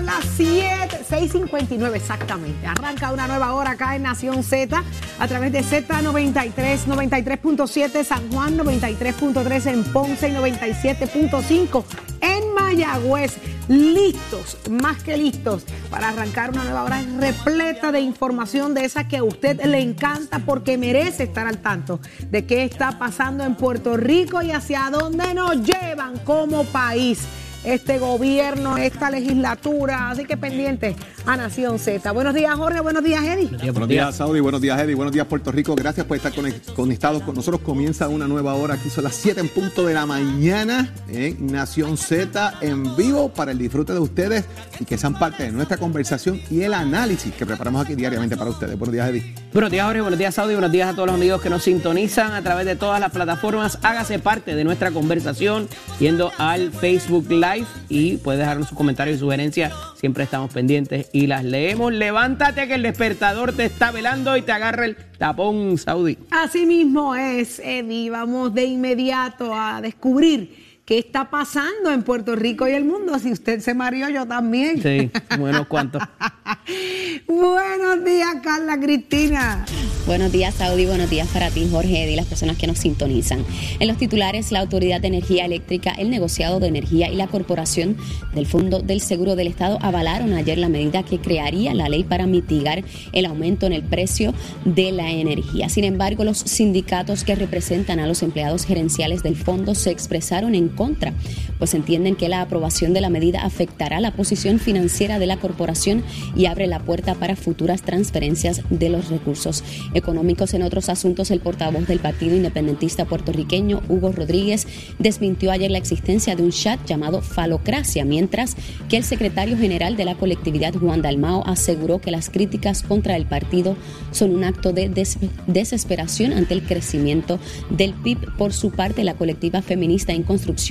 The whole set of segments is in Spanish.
Son las 7, 6.59 exactamente. Arranca una nueva hora acá en Nación Z a través de Z93, 93.7 San Juan, 93.3 en Ponce y 97.5 en Mayagüez. Listos, más que listos, para arrancar una nueva hora repleta de información de esa que a usted le encanta porque merece estar al tanto de qué está pasando en Puerto Rico y hacia dónde nos llevan como país este gobierno, esta legislatura. Así que pendiente a Nación Z. Buenos días, Jorge. Buenos días, Eddie. Buenos días, Saudi. Buenos días, Eddie. Buenos días, Puerto Rico. Gracias por estar conect- conectados con nosotros. Comienza una nueva hora. Aquí son las 7 en punto de la mañana en Nación Z en vivo para el disfrute de ustedes y que sean parte de nuestra conversación y el análisis que preparamos aquí diariamente para ustedes. Buenos días, Eddie. Buenos días, Jorge. Buenos días, Saudi. Buenos días a todos los amigos que nos sintonizan a través de todas las plataformas. Hágase parte de nuestra conversación yendo al Facebook Live y puede dejarnos sus comentarios y sugerencias. Siempre estamos pendientes y las leemos. Levántate que el despertador te está velando y te agarra el tapón, Saudi. Así mismo es, Eddie. Vamos de inmediato a descubrir qué está pasando en Puerto Rico y el mundo. Si usted se mareó, yo también. Sí, buenos cuantos. Buenos días, Carla Cristina. Buenos días, Saudi. Buenos días para ti, Jorge, y las personas que nos sintonizan. En los titulares, la Autoridad de Energía Eléctrica, el Negociado de Energía y la Corporación del Fondo del Seguro del Estado avalaron ayer la medida que crearía la ley para mitigar el aumento en el precio de la energía. Sin embargo, los sindicatos que representan a los empleados gerenciales del fondo se expresaron en contra, pues entienden que la aprobación de la medida afectará la posición financiera de la corporación y abre la puerta para futuras transferencias de los recursos económicos. En otros asuntos, el portavoz del Partido Independentista puertorriqueño, Hugo Rodríguez, desmintió ayer la existencia de un chat llamado Falocracia, mientras que el secretario general de la colectividad, Juan Dalmao, aseguró que las críticas contra el partido son un acto de des- desesperación ante el crecimiento del PIB. Por su parte, la colectiva feminista en construcción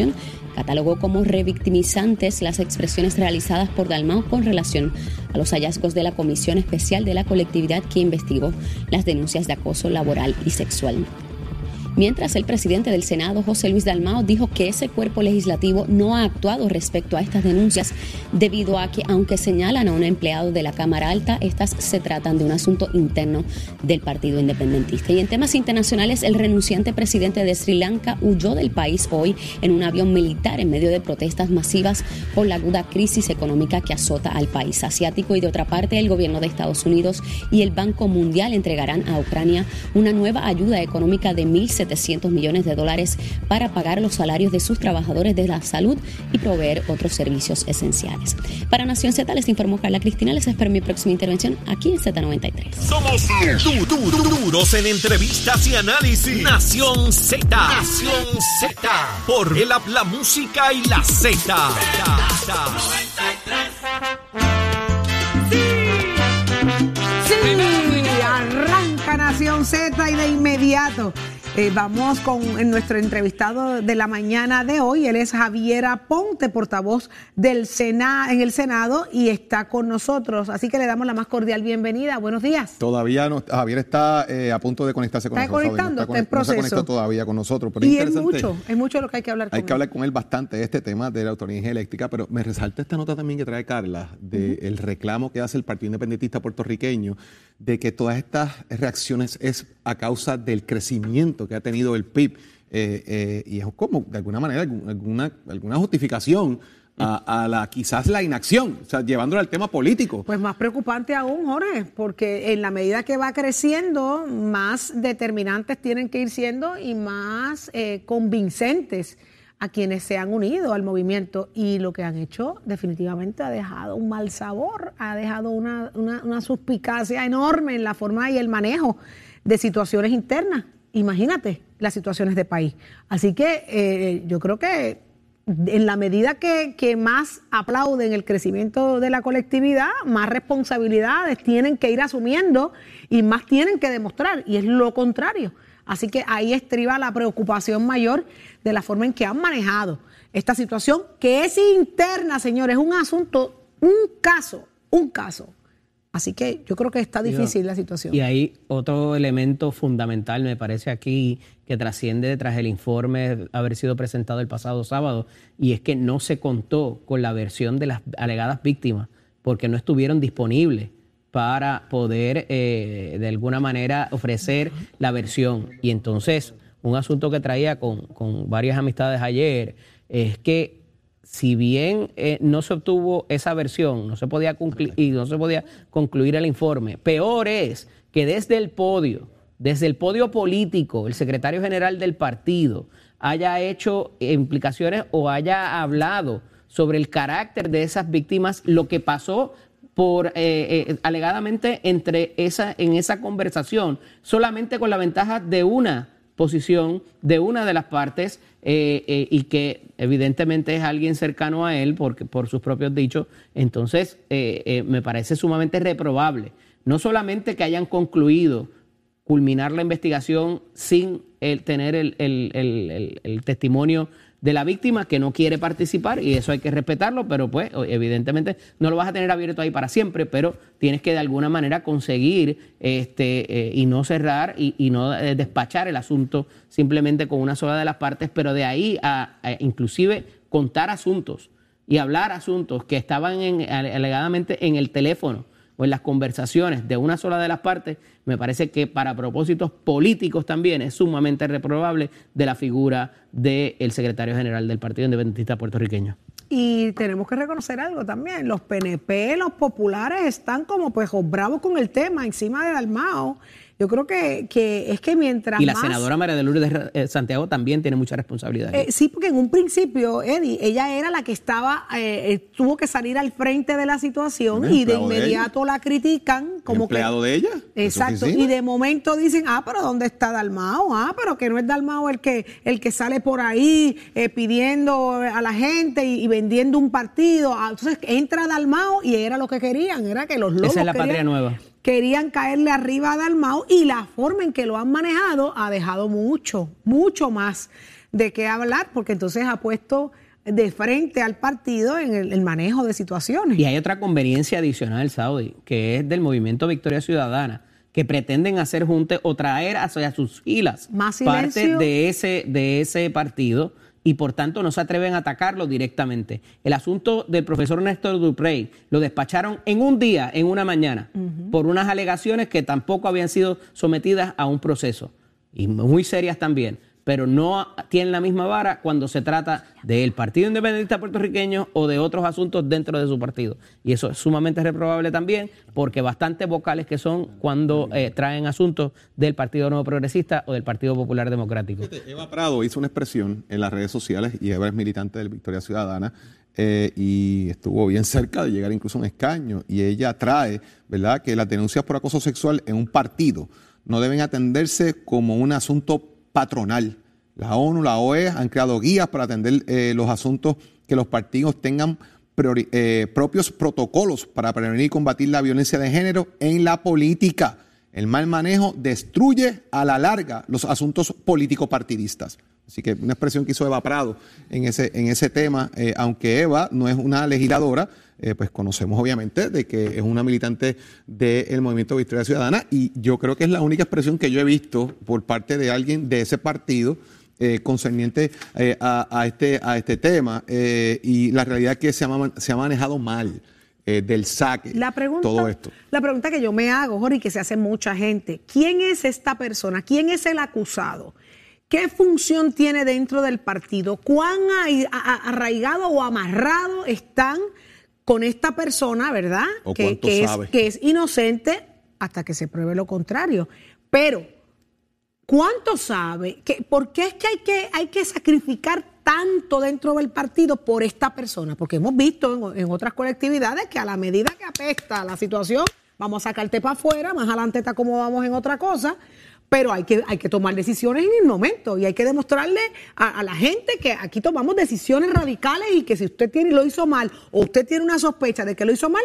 catalogó como revictimizantes las expresiones realizadas por Dalmau con relación a los hallazgos de la Comisión Especial de la Colectividad que investigó las denuncias de acoso laboral y sexual. Mientras el presidente del Senado, José Luis Dalmao, dijo que ese cuerpo legislativo no ha actuado respecto a estas denuncias debido a que, aunque señalan a un empleado de la Cámara Alta, estas se tratan de un asunto interno del Partido Independentista. Y en temas internacionales, el renunciante presidente de Sri Lanka huyó del país hoy en un avión militar en medio de protestas masivas por la aguda crisis económica que azota al país asiático. Y de otra parte, el gobierno de Estados Unidos y el Banco Mundial entregarán a Ucrania una nueva ayuda económica de 1.700 millones de dólares para pagar los salarios de sus trabajadores de la salud y proveer otros servicios esenciales. Para Nación Z les informó Carla Cristina. Les espero mi próxima intervención aquí en Z93. Somos du- du- du- duros en entrevistas y análisis. Nación Z. Nación Z. Por el app, la música y la Z. Sí, arranca Nación Z y de inmediato eh, vamos con en nuestro entrevistado de la mañana de hoy. Él es Javier Aponte, portavoz del Sena, en el Senado y está con nosotros. Así que le damos la más cordial bienvenida. Buenos días. Todavía no, Javier está eh, a punto de conectarse con Está nosotros. Conectando, no está en no se proceso. conectó todavía con nosotros. Pero es Y es interesante. mucho, es mucho lo que hay que hablar Hay con que él. hablar con él bastante de este tema de la autonomía eléctrica, pero me resalta esta nota también que trae Carla del reclamo que hace el Partido Independentista puertorriqueño de que todas estas reacciones es a causa del crecimiento que ha tenido el PIB eh, eh, y es como de alguna manera alguna, alguna justificación a, a la quizás la inacción, o sea, llevándolo al tema político. Pues más preocupante aún, Jorge, porque en la medida que va creciendo, más determinantes tienen que ir siendo y más eh, convincentes a quienes se han unido al movimiento y lo que han hecho definitivamente ha dejado un mal sabor, ha dejado una, una suspicacia enorme en la forma y el manejo de situaciones internas. Imagínate las situaciones de país. Así que eh, yo creo que en la medida que, que, más aplauden el crecimiento de la colectividad, más responsabilidades tienen que ir asumiendo y más tienen que demostrar, y es lo contrario. Así que ahí estriba la preocupación mayor de la forma en que han manejado esta situación, que es interna, señores, es un asunto, un caso, un caso Así que yo creo que está difícil la situación. Y hay otro elemento fundamental, me parece aquí, que trasciende detrás del informe haber sido presentado el pasado sábado, y es que no se contó con la versión de las alegadas víctimas, porque no estuvieron disponibles para poder eh, de alguna manera ofrecer la versión. Y entonces, un asunto que traía con, con varias amistades ayer es que si bien eh, no se obtuvo esa versión, no se podía concluir, y no se podía concluir el informe, peor es que desde el podio, desde el podio político, el secretario general del partido haya hecho implicaciones o haya hablado sobre el carácter de esas víctimas, lo que pasó por eh, eh, alegadamente entre esa en esa conversación, solamente con la ventaja de una posición de una de las partes eh, eh, y que evidentemente es alguien cercano a él porque, por sus propios dichos, entonces eh, me parece sumamente reprobable. No solamente que hayan concluido culminar la investigación sin tener el, el testimonio de la víctima que no quiere participar y eso hay que respetarlo, pero pues evidentemente no lo vas a tener abierto ahí para siempre, pero tienes que de alguna manera conseguir este eh, y no cerrar y, no eh, despachar el asunto simplemente con una sola de las partes, pero de ahí a, inclusive contar asuntos y hablar asuntos que estaban alegadamente en el teléfono o en las conversaciones de una sola de las partes, me parece que para propósitos políticos también es sumamente reprobable de la figura del secretario general del Partido Independentista puertorriqueño. Y tenemos que reconocer algo también, los PNP, los populares están como pues bravos con el tema encima de Dalmao yo creo que, que es que mientras. Y la senadora María de Lourdes eh, Santiago también tiene mucha responsabilidad. Eh, sí, porque en un principio, Eddie, ella era la que estaba, eh, tuvo que salir al frente de la situación y de inmediato la critican como empleado de ella. Exacto. Y de momento dicen, ah, pero ¿dónde está Dalmao? Ah, pero que no es Dalmao el que, el que sale por ahí pidiendo a la gente y, vendiendo un partido. Ah, entonces entra Dalmao y era lo que querían, era que los lobos. Esa es la patria nueva querían caerle arriba a Dalmau y la forma en que lo han manejado ha dejado mucho, mucho más de qué hablar, porque entonces ha puesto de frente al partido en el, manejo de situaciones. Y hay otra conveniencia adicional, Saudi, que es del movimiento Victoria Ciudadana, que pretenden hacer junte o traer hacia sus filas parte de ese, de ese partido y por tanto no se atreven a atacarlo directamente. El asunto del profesor Néstor Duprey lo despacharon en un día, en una mañana, por unas alegaciones que tampoco habían sido sometidas a un proceso. Y muy serias también pero no tienen la misma vara cuando se trata del Partido Independentista Puertorriqueño o de otros asuntos dentro de su partido. Y eso es sumamente reprobable también, porque bastante vocales que son cuando eh, traen asuntos del Partido Nuevo Progresista o del Partido Popular Democrático. Eva Prado hizo una expresión en las redes sociales, y Eva es militante del Victoria Ciudadana, eh, y estuvo bien cerca de llegar incluso a un escaño, y ella trae, ¿verdad?, que las denuncias por acoso sexual en un partido no deben atenderse como un asunto patronal. La ONU, la OE han creado guías para atender eh, los asuntos que los partidos tengan eh, propios protocolos para prevenir y combatir la violencia de género en la política. El mal manejo destruye a la larga los asuntos político-partidistas. Así que una expresión que hizo Eva Prado en ese, en ese tema, eh, aunque Eva no es una legisladora, eh, pues conocemos obviamente de que es una militante del movimiento Victoria Ciudadana y yo creo que es la única expresión que yo he visto por parte de alguien de ese partido eh, concerniente eh, a, este, a este tema y la realidad es que se ha, se ha manejado mal. del saque, la pregunta, todo esto. La pregunta que yo me hago, Jorge, y que se hace mucha gente, ¿quién es esta persona? ¿Quién es el acusado? ¿Qué función tiene dentro del partido? ¿Cuán arraigado o amarrado están con esta persona, ¿verdad? que, es, que es inocente hasta que se pruebe lo contrario. Pero, ¿cuánto sabe? ¿Por qué es que hay que, hay que sacrificar tanto dentro del partido por esta persona, porque hemos visto en, en otras colectividades que a la medida que apesta la situación, vamos a sacarte para afuera, más adelante te acomodamos en otra cosa, pero hay que, hay que tomar decisiones en el momento y hay que demostrarle a, la gente que aquí tomamos decisiones radicales y que si usted tiene lo hizo mal o usted tiene una sospecha de que lo hizo mal,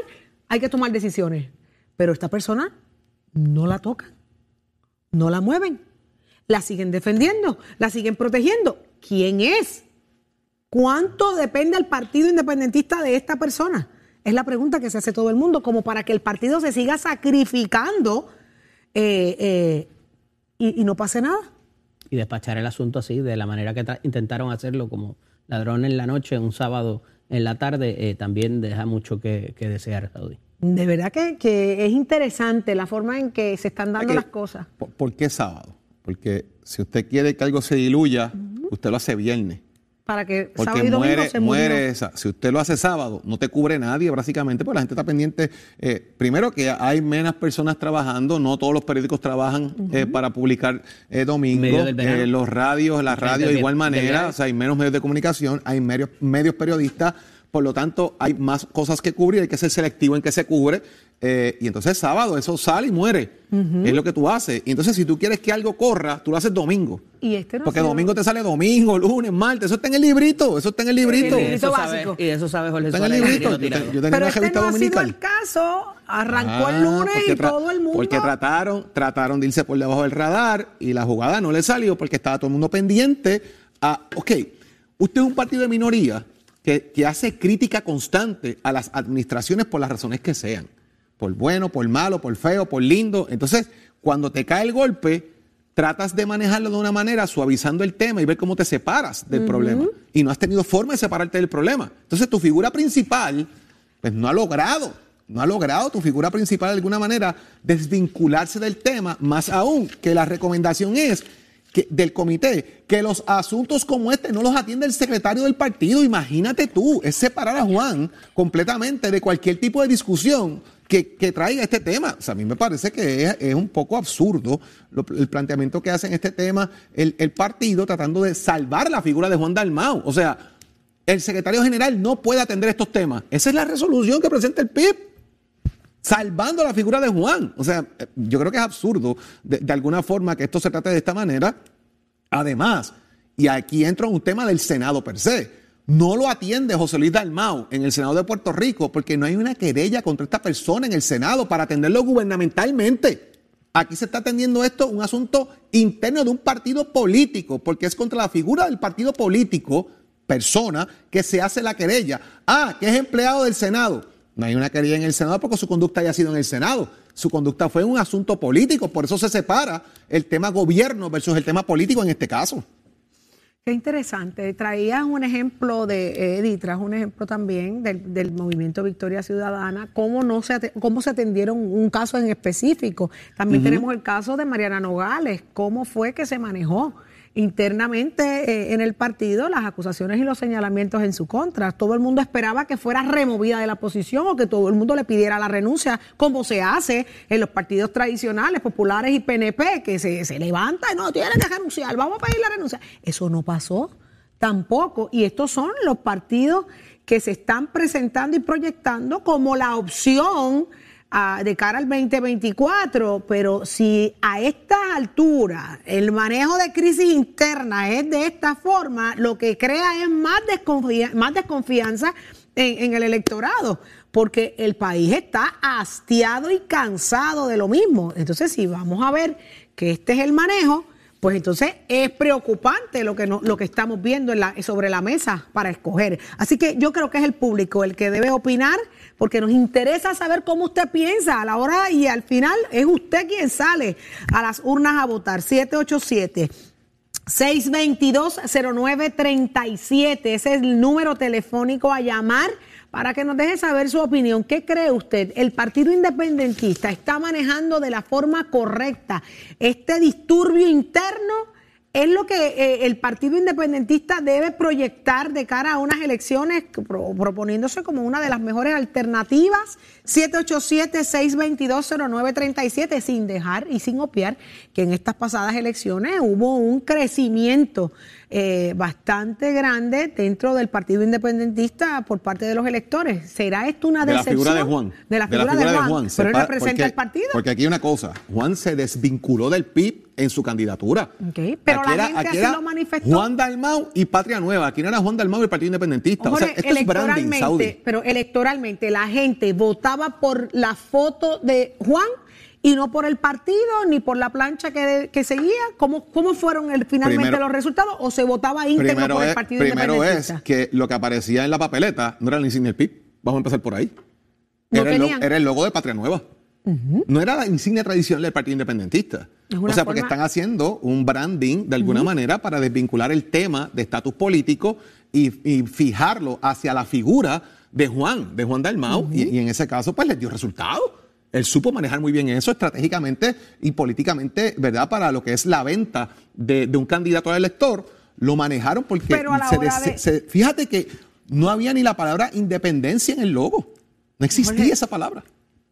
hay que tomar decisiones. Pero esta persona no la tocan, no la mueven, la siguen defendiendo, la siguen protegiendo. ¿Quién es? ¿Cuánto depende el partido independentista de esta persona? Es la pregunta que se hace todo el mundo, como para que el partido se siga sacrificando eh, eh, y, y, no pase nada. Y despachar el asunto así, de la manera que intentaron hacerlo, como ladrón en la noche, un sábado en la tarde, eh, también deja mucho que, que desear, Saudi. De verdad que, que, es interesante la forma en que se están dando que, las cosas. ¿por, ¿Por qué sábado? Porque si usted quiere que algo se diluya, uh -huh. usted lo hace viernes. Para que Porque sábado y domingo muere, se muere esa. Si usted lo hace sábado, no te cubre nadie, básicamente, porque la gente está pendiente. Eh, primero que hay menos personas trabajando, no todos los periódicos trabajan uh -huh. eh, para publicar eh, domingo. los radios, las radios de igual manera, o sea, hay menos medios de comunicación, hay medios, medios periodistas. Por lo tanto, hay más cosas que cubrir, hay que ser selectivo en qué se cubre. Eh, y entonces sábado eso sale y muere. Uh -huh. Es lo que tú haces. Y entonces si tú quieres que algo corra, tú lo haces domingo. Y este no Porque domingo te sale domingo, lunes, martes. Eso está en el librito. Eso está en el librito. El librito eso básico. sabe, y eso sabe Jorge Está en el librito. Yo, te, yo, tenía Pero una este no dominical. ha sido el caso. Arrancó Ah, el lunes y todo el mundo. Porque trataron, trataron de irse por debajo del radar y la jugada no le salió porque estaba todo el mundo pendiente a, ok, usted es un partido de minoría que, que hace crítica constante a las administraciones por las razones que sean. Por bueno, por malo, por feo, por lindo. Entonces, cuando te cae el golpe, tratas de manejarlo de una manera suavizando el tema y ver cómo te separas del uh -huh. problema. Y no has tenido forma de separarte del problema. Entonces, tu figura principal, pues no ha logrado no ha logrado tu figura principal de alguna manera desvincularse del tema, más aún que la recomendación es del comité que los asuntos como este no los atiende el secretario del partido. Imagínate tú, es separar a Juan completamente de cualquier tipo de discusión que, que traiga este tema. O sea, a mí me parece que es, un poco absurdo el planteamiento que hace en este tema el, el partido tratando de salvar la figura de Juan Dalmau. O sea, el secretario general no puede atender estos temas. Esa es la resolución que presenta el PIB salvando la figura de Juan. O sea, yo creo que es absurdo de, de, alguna forma que esto se trate de esta manera. Además, y aquí entra un tema del Senado per se, no lo atiende José Luis Dalmau en el Senado de Puerto Rico porque no hay una querella contra esta persona en el Senado para atenderlo gubernamentalmente. Aquí se está atendiendo esto, un asunto interno de un partido político, porque es contra la figura del partido político, persona, que se hace la querella. Ah, que es empleado del Senado. No hay una querella en el Senado porque su conducta haya sido en el Senado. Su conducta fue un asunto político, por eso se separa el tema gobierno versus el tema político en este caso. Qué interesante. Traías un ejemplo de, Edith, traes un ejemplo también del, del, movimiento Victoria Ciudadana, cómo, no se, cómo se atendieron un caso en específico. También uh -huh. tenemos el caso de Mariana Nogales, cómo fue que se manejó internamente eh, en el partido las acusaciones y los señalamientos en su contra. Todo el mundo esperaba que fuera removida de la posición o que todo el mundo le pidiera la renuncia, como se hace en los partidos tradicionales, populares y PNP, que se, se levanta y no, tiene que renunciar, vamos a pedir la renuncia. Eso no pasó tampoco. Y estos son los partidos que se están presentando y proyectando como la opción de cara al 2024, pero si a esta altura el manejo de crisis interna es de esta forma, lo que crea es más, desconfia más desconfianza en, en el electorado, porque el país está hastiado y cansado de lo mismo. Entonces, si vamos a ver que este es el manejo, pues entonces es preocupante lo que, no, lo que estamos viendo sobre la mesa para escoger. Así que yo creo que es el público el que debe opinar, porque nos interesa saber cómo usted piensa a la hora y al final es usted quien sale a las urnas a votar. 787. 622-0937, ese es el número telefónico a llamar para que nos deje saber su opinión. ¿Qué cree usted? ¿El Partido Independentista está manejando de la forma correcta este disturbio interno? ¿Es lo que eh, el Partido Independentista debe proyectar de cara a unas elecciones, pro, proponiéndose como una de las mejores alternativas? 787-622-0937, sin dejar y sin obviar que en estas pasadas elecciones hubo un crecimiento eh, bastante grande dentro del Partido Independentista por parte de los electores. ¿Será esto una De la decepción? figura de Juan. De la figura de, Juan. Pero él representa porque- el partido. Porque aquí hay una cosa. Juan se desvinculó del PIB en su candidatura. Ok, pero Aquí la gente así era lo manifestó. Juan Dalmau y Patria Nueva. Aquí no era Juan Dalmau y el Partido Independentista. o sea, esto es branding, electoralmente, Saudi. pero electoralmente la gente votaba por la foto de Juan y no por el partido ni por la plancha que, que seguía. ¿Cómo, cómo fueron el- finalmente Primero- los resultados? ¿O se votaba íntegro por el es, partido primero es que lo que aparecía en la papeleta no era la insignia del PIB. Vamos a empezar por ahí. No era, el era logo de Patria Nueva. No era la insignia tradicional del Partido Independentista. Es O sea, porque están haciendo un branding de alguna manera para desvincular el tema de estatus político y, y fijarlo hacia la figura de Juan, de Juan Dalmau, y, y en ese caso, pues les dio resultado. Él supo manejar muy bien eso estratégicamente y políticamente, ¿verdad? Para lo que es la venta de, de un candidato al elector, lo manejaron porque Pero a la se hora des- de- se- fíjate que no había ni la palabra independencia en el logo. No existía Jorge. esa palabra.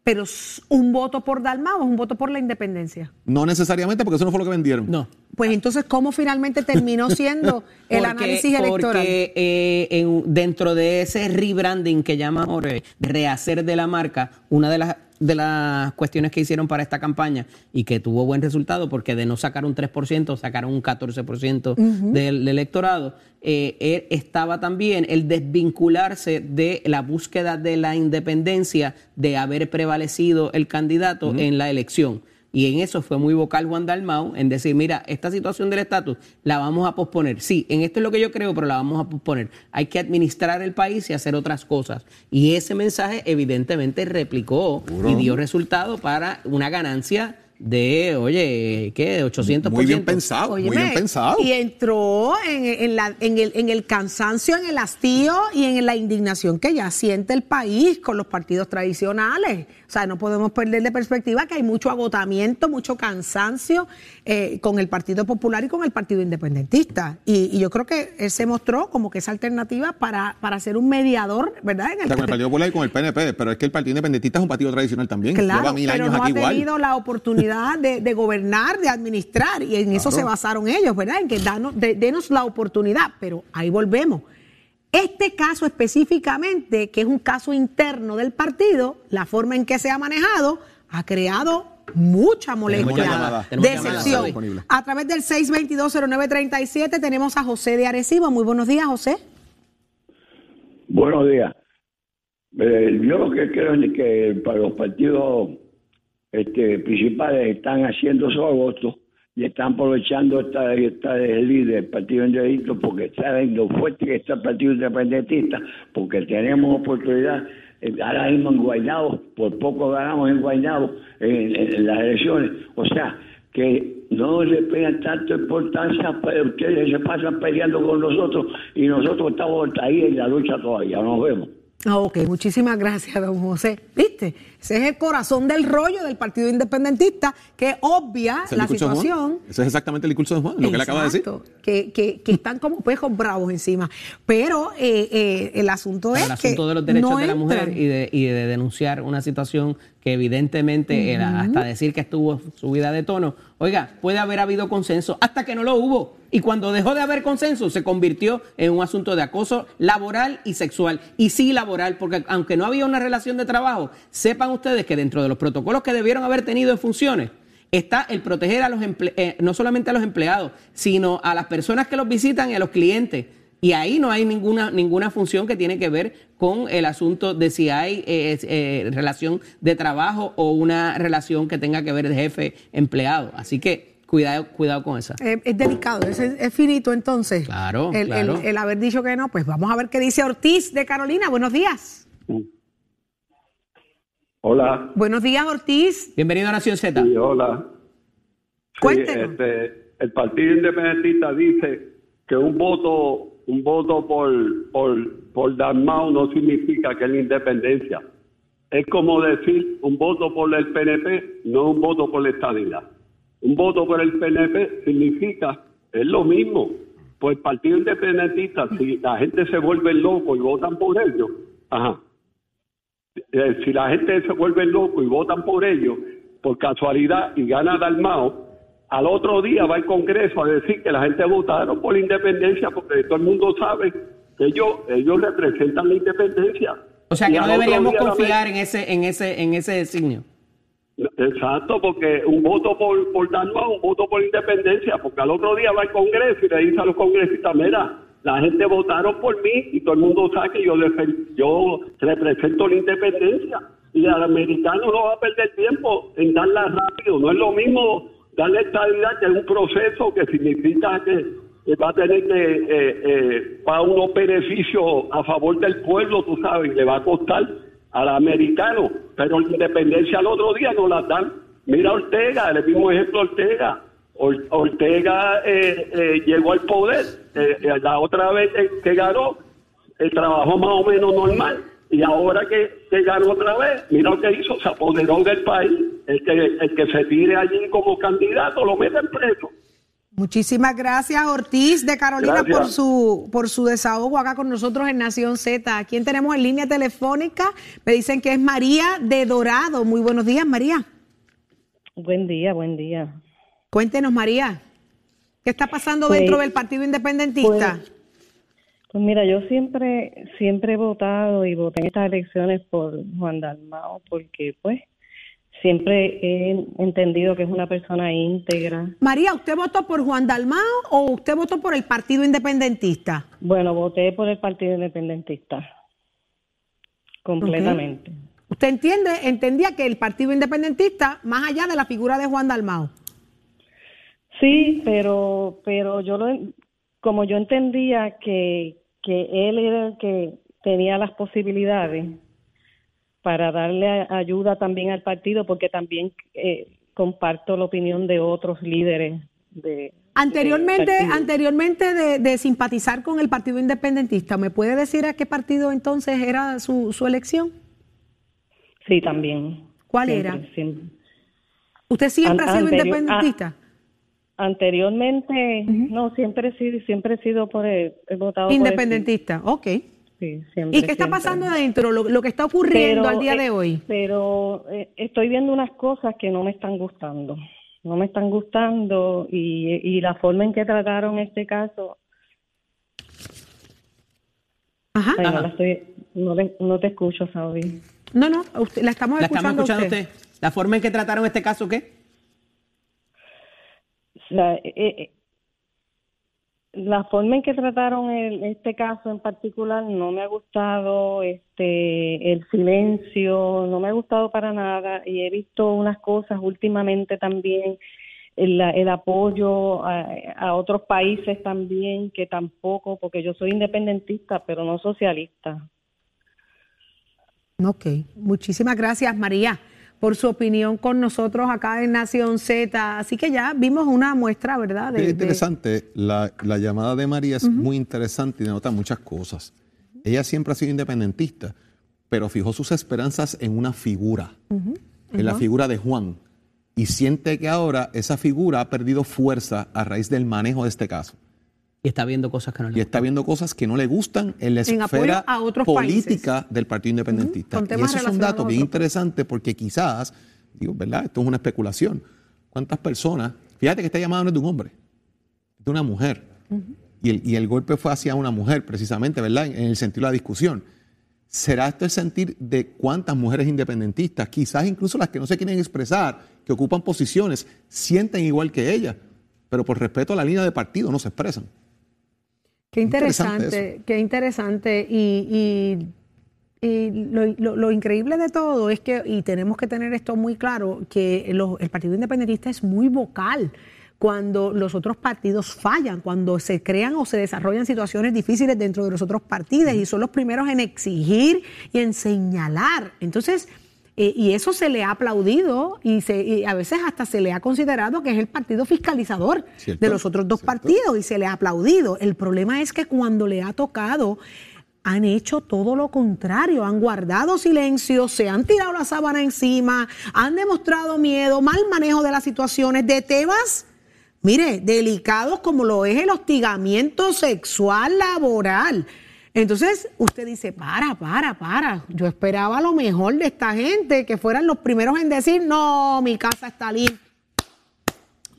Pero un voto por Dalmau es un voto por la independencia. No necesariamente, porque eso no fue lo que vendieron. No. Pues entonces, ¿cómo finalmente terminó siendo el Porque- análisis electoral? Porque eh, en- dentro de ese rebranding que llama Jorge, rehacer de la marca, una de las de las cuestiones que hicieron para esta campaña y que tuvo buen resultado porque de no sacar un 3% sacaron un 14% del, del electorado, eh, eh, estaba también el desvincularse de la búsqueda de la independencia de haber prevalecido el candidato en la elección. Y en eso fue muy vocal Juan Dalmau, en decir, mira, esta situación del estatus la vamos a posponer. Sí, en esto es lo que yo creo, pero la vamos a posponer. Hay que administrar el país y hacer otras cosas. Y ese mensaje evidentemente replicó y dio resultado para una ganancia de, oye, ¿qué? De 800%. Muy bien pensado, muy bien pensado. Y entró en, en la- en el, en el cansancio, en el hastío y en la indignación que ya siente el país con los partidos tradicionales. O sea, no podemos perder de perspectiva que hay mucho agotamiento, mucho cansancio eh, con el Partido Popular y con el Partido Independentista. Y, y yo creo que él se mostró como que esa alternativa para, para ser un mediador, ¿verdad? En O sea, con el Partido Popular y con el PNP, pero es que el Partido Independentista es un partido tradicional también. Claro, Lleva mil pero años no aquí ha igual. tenido la oportunidad de, de gobernar, de administrar, y en eso se basaron ellos, ¿verdad? En que danos, de- denos la oportunidad, pero ahí volvemos. Este caso específicamente, que es un caso interno del partido, la forma en que se ha manejado, ha creado mucha molestia, decepción. A través del 6220937 tenemos a José de Arecibo. Muy buenos días, José. Buenos días. Eh, yo lo que creo es que para los partidos este, principales están haciendo su agosto y están aprovechando esta, esta líder del Partido Independentista porque saben lo fuerte que está el Partido Independentista, porque tenemos oportunidad. eh, Ahora mismo en Guaynabo, por poco ganamos en Guaynabo en, las elecciones. O sea, que no le pegan tanta importancia, pero ustedes se pasan peleando con nosotros y nosotros estamos ahí en la lucha todavía. Nos vemos. Ah, Ok, muchísimas gracias, don José. ¿Viste? Ese es el corazón del rollo del Partido Independentista que obvia la situación. Ese es exactamente el discurso de Juan, lo que le acaba de decir. Exacto, Que, que, que están como pejos bravos encima. Pero eh, eh, el asunto es el asunto que de los derechos no de la mujer y de, y de denunciar una situación que evidentemente era hasta decir que estuvo subida de tono. Oiga, puede haber habido consenso hasta que no lo hubo. Y cuando dejó de haber consenso, se convirtió en un asunto de acoso laboral y sexual. Y sí laboral, porque aunque no había una relación de trabajo, sepan ustedes que dentro de los protocolos que debieron haber tenido en funciones, está el proteger a los eh, no solamente a los empleados, sino a las personas que los visitan y a los clientes. Y ahí no hay ninguna, ninguna función que tiene que ver con el asunto de si hay eh, eh, relación de trabajo o una relación que tenga que ver de jefe-empleado. Así que cuidado, cuidado con esa. Eh, es delicado, es, es finito entonces. Claro, el, claro. El, el haber dicho que no, pues vamos a ver qué dice Ortiz de Carolina. Buenos días. Hola. Buenos días, Ortiz. Bienvenido a Nación Z. Sí, hola. Sí, Cuéntenos. este, el Partido Independentista dice que un voto, un voto por, por, por Dalmau no significa que es la independencia. Es como decir un voto por el PNP, no un voto por la estadidad. Un voto por el PNP significa, es lo mismo. Pues Partido Independentista, si la gente se vuelve loco y votan por ellos, ajá, eh, si la gente se vuelve loco y votan por ellos, por casualidad, y gana Dalmao, al otro día va al Congreso a decir que la gente votaron por la independencia porque todo el mundo sabe que ellos, ellos representan la independencia. O sea que Y no deberíamos confiar en ese, en ese, en ese designio. Exacto, porque un voto por, por Dalmau, un voto por independencia, porque al otro día va al Congreso y le dice a los congresistas, mira, la gente votaron por mí y todo el mundo sabe que yo, yo represento la independencia. Y al americano no va a perder tiempo en darla rápido. No es lo mismo darle estabilidad que es un proceso que significa que, va a tener que eh, eh, para unos beneficios a favor del pueblo, tú sabes, le va a costar al americano, pero la independencia al otro día no la dan. Mira a Ortega, el mismo ejemplo Ortega. Or- Ortega eh, eh, llegó al poder, eh, eh, la otra vez que, que ganó, el trabajo más o menos normal. Y ahora que, que ganó otra vez, mira lo que hizo, se apoderó del país. El que, el que se tire allí como candidato lo meten preso. Muchísimas gracias, Ortiz de Carolina, Gracias. por su, por su desahogo acá con nosotros en Nación Z. ¿A quién tenemos en línea telefónica? Me dicen que es María de Dorado. Muy buenos días, María. Buen día, buen día. Cuéntenos, María. ¿Qué está pasando Pues- dentro del Partido Independentista? Pues mira, yo siempre, siempre he votado y voté en estas elecciones por Juan Dalmao porque pues siempre he entendido que es una persona íntegra. María, ¿usted votó por Juan Dalmao o usted votó por el Partido Independentista? Bueno, voté por el Partido Independentista. Completamente. ¿Usted entiende, entendía que el Partido Independentista, más allá de la figura de Juan Dalmao? Sí, pero, pero yo lo, como yo entendía que, que él era el que tenía las posibilidades para darle ayuda también al partido, porque también eh, comparto la opinión de otros líderes de Anteriormente, anteriormente de, de simpatizar con el Partido Independentista, ¿me puede decir a qué partido entonces era su, su elección? Sí, también. ¿Cuál Siempre, era? siempre. ¿Usted siempre An- ha sido anterior- independentista? Anteriormente, no, siempre he sido, siempre he sido por el, he votado por el- Independentista, ok. sí, siempre, ¿Y qué está siempre. pasando adentro, lo, lo que está ocurriendo al día eh, de hoy? Pero eh, estoy viendo unas cosas que no me están gustando. No me están gustando y, y la forma en que trataron este caso. Ajá. Ay, no, la estoy, no, le- no te escucho, Saudi. No, no, usted- la estamos ¿La estamos escuchando, a escuchando usted. usted? ¿La forma en que trataron este caso qué? La, eh, eh, la forma en que trataron el- este caso en particular no me ha gustado, este, el silencio, no me ha gustado para nada y he visto unas cosas últimamente también, el, apoyo a, a otros países también que tampoco, porque yo soy independentista pero no socialista. Ok, muchísimas gracias María por su opinión con nosotros acá en Nación Z. Así que ya vimos una muestra, ¿verdad? De- Es de- interesante, la, la llamada de María es muy interesante y denota muchas cosas. Ella siempre ha sido independentista, pero fijó sus esperanzas en una figura, en la figura de Juan, y siente que ahora esa figura ha perdido fuerza a raíz del manejo de este caso. Y está viendo cosas que no le Y está viendo cosas que no le gustan en la En esfera a otros política del Partido Independentista. y eso es un dato bien interesante porque quizás, digo, ¿verdad? Esto es una especulación. ¿Cuántas personas? Fíjate que esta llamada no es de un hombre, es de una mujer. y, el, y el golpe fue hacia una mujer, precisamente, ¿verdad? En el sentido de la discusión. ¿Será esto el sentir de cuántas mujeres independentistas, quizás incluso las que no se quieren expresar, que ocupan posiciones, sienten igual que ella, pero por respeto a la línea de partido no se expresan? Qué Interesante interesante, qué interesante. Y, y- y lo, lo- lo increíble de todo es que, y tenemos que tener esto muy claro, que el Partido Independentista es muy vocal cuando los otros partidos fallan, cuando se crean o se desarrollan situaciones difíciles dentro de los otros partidos y son los primeros en exigir y en señalar. Entonces, eh, y eso se le ha aplaudido y, se, y a veces hasta se le ha considerado que es el partido fiscalizador Cierto, de los otros dos partidos y se le ha aplaudido. El problema es que cuando le ha tocado han hecho todo lo contrario, han guardado silencio, se han tirado la sábana encima, han demostrado miedo, mal manejo de las situaciones de temas, mire, delicados como lo es el hostigamiento sexual laboral. Entonces usted dice, para, para, para, yo esperaba lo mejor de esta gente, que fueran los primeros en decir, no, mi casa está limpia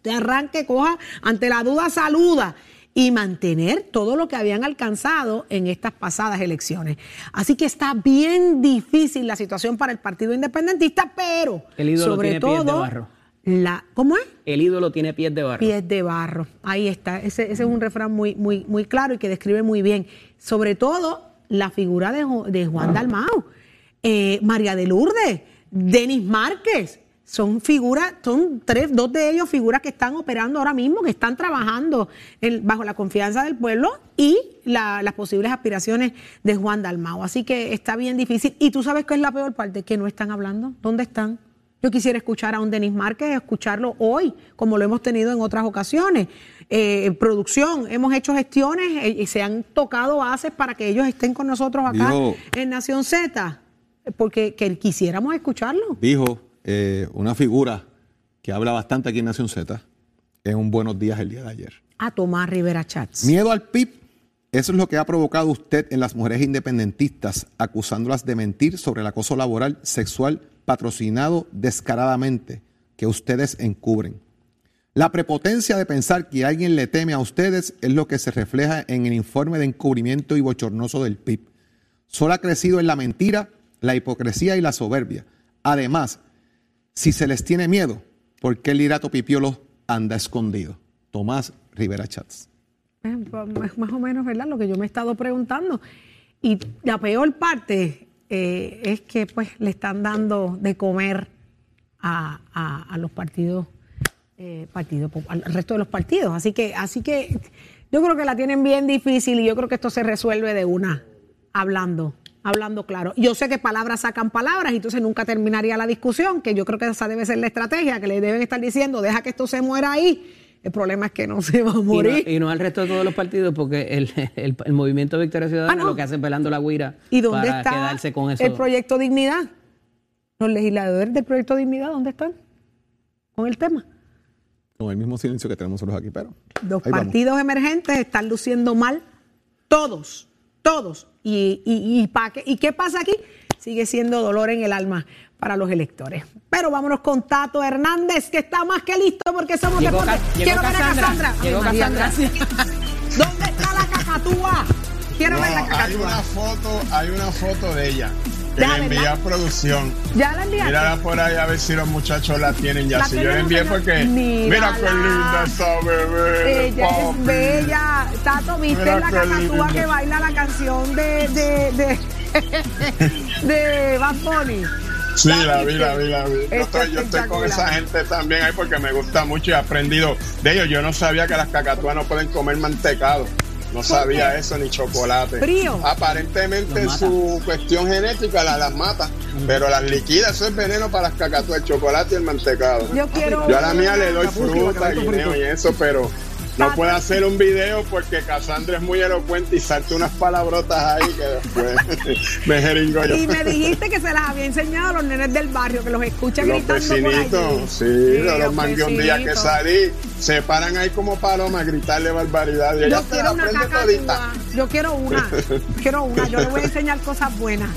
Usted arranque, coja, ante la duda saluda y mantener todo lo que habían alcanzado en estas pasadas elecciones. Así que está bien difícil la situación para el Partido Independentista, pero El ídolo sobre tiene pies de todo barro. La ¿cómo es? El ídolo tiene pies de barro. Pies de barro. Ahí está. Ese, ese es un refrán muy, muy, muy claro y que describe muy bien. Sobre todo la figura de, de Juan Dalmau, eh, María de Lourdes, Denis Márquez. Son figuras, son tres, dos de ellos figuras que están operando ahora mismo, que están trabajando en- bajo la confianza del pueblo y la- las posibles aspiraciones de Juan Dalmau. Así que está bien difícil. Y tú sabes qué es la peor parte, que no están hablando. ¿Dónde están? Yo quisiera escuchar a un Denis Márquez, escucharlo hoy, como lo hemos tenido en otras ocasiones. Eh, en producción, hemos hecho gestiones eh, y se han tocado bases para que ellos estén con nosotros acá Dijo- en Nación Z, porque que quisiéramos escucharlo. Dijo eh, una figura que habla bastante aquí en Nación Z en un Buenos Días el día de ayer. A Tomás Rivera Chats. Miedo al PIB. Eso es lo que ha provocado usted en las mujeres independentistas, acusándolas de mentir sobre el acoso laboral sexual patrocinado descaradamente que ustedes encubren. La prepotencia de pensar que alguien le teme a ustedes es lo que se refleja en el informe de encubrimiento y bochornoso del PIB. Solo ha crecido en la mentira, la hipocresía y la soberbia. Además, si se les tiene miedo, ¿por qué el irato pipiolo anda escondido? Tomás Rivera Chats. Eh, Más, más o menos, ¿verdad? Lo que yo me he estado preguntando. Y la peor parte eh, es que pues le están dando de comer a, a- los partidos, eh, al resto de los partidos. Así que, así que yo creo que la tienen bien difícil y yo creo que esto se resuelve de una, hablando, hablando claro. Yo sé que palabras sacan palabras y entonces nunca terminaría la discusión, que yo creo que esa debe ser la estrategia, que le deben estar diciendo, deja que esto se muera ahí. El problema es que no se va a Y no, morir. y no al resto de todos los partidos, porque el, el, el movimiento Victoria Ciudadana Ah, no. lo que hace es pelando la guira ¿Y dónde para está quedarse con eso. el proyecto Dignidad? Los legisladores del proyecto Dignidad, ¿dónde están? Con el tema. Con el mismo silencio que tenemos nosotros aquí, pero. Los ahí vamos. partidos emergentes están luciendo mal, todos, todos. ¿Y, y, y, pa' qué, ¿Y qué pasa aquí? Sigue siendo dolor en el alma para los electores. Pero vámonos con Tato Hernández, que está más que listo porque somos Llegó deportes. Ca- llegó Quiero ver a Cassandra. Llegó Ay, Cassandra. ¿Dónde está la cacatúa? Quiero No, ver la hay cacatúa. una foto, hay una foto de ella que Ya, le envié a producción. ¿Ya la enviaste? Mírala por ahí a ver si los muchachos la tienen ya. La si yo la envié porque Mírala. mira qué linda esa bebé. Ella es bella. Tato, ¿viste Mira la cacatúa que baila la canción de, de, de, de Bad Bunny? Sí, la vi, la vi, la vi. Yo estoy, yo estoy con esa gente también ahí porque me gusta mucho y he aprendido de ellos. Yo no sabía que las cacatúas no pueden comer mantecado. No sabía eso ni chocolate. Frío. Aparentemente su cuestión genética la- las mata, pero las liquida, eso es veneno para las cacatúas, el chocolate y el mantecado. Yo quiero. Yo a la mía le doy fruta, guineo y eso, pero no puede hacer un video porque Cassandra es muy elocuente y salta unas palabrotas ahí que después me jeringo yo. Y me dijiste que se las había enseñado a los nenes del barrio, que los escuchan Los gritando por allí. vecinitos, sí, los, los mangué un día que salí, se paran ahí como palomas a gritarle barbaridad. Y ella Yo quiero la una aprende todita. Yo quiero una. Quiero una. Yo le voy a enseñar cosas buenas.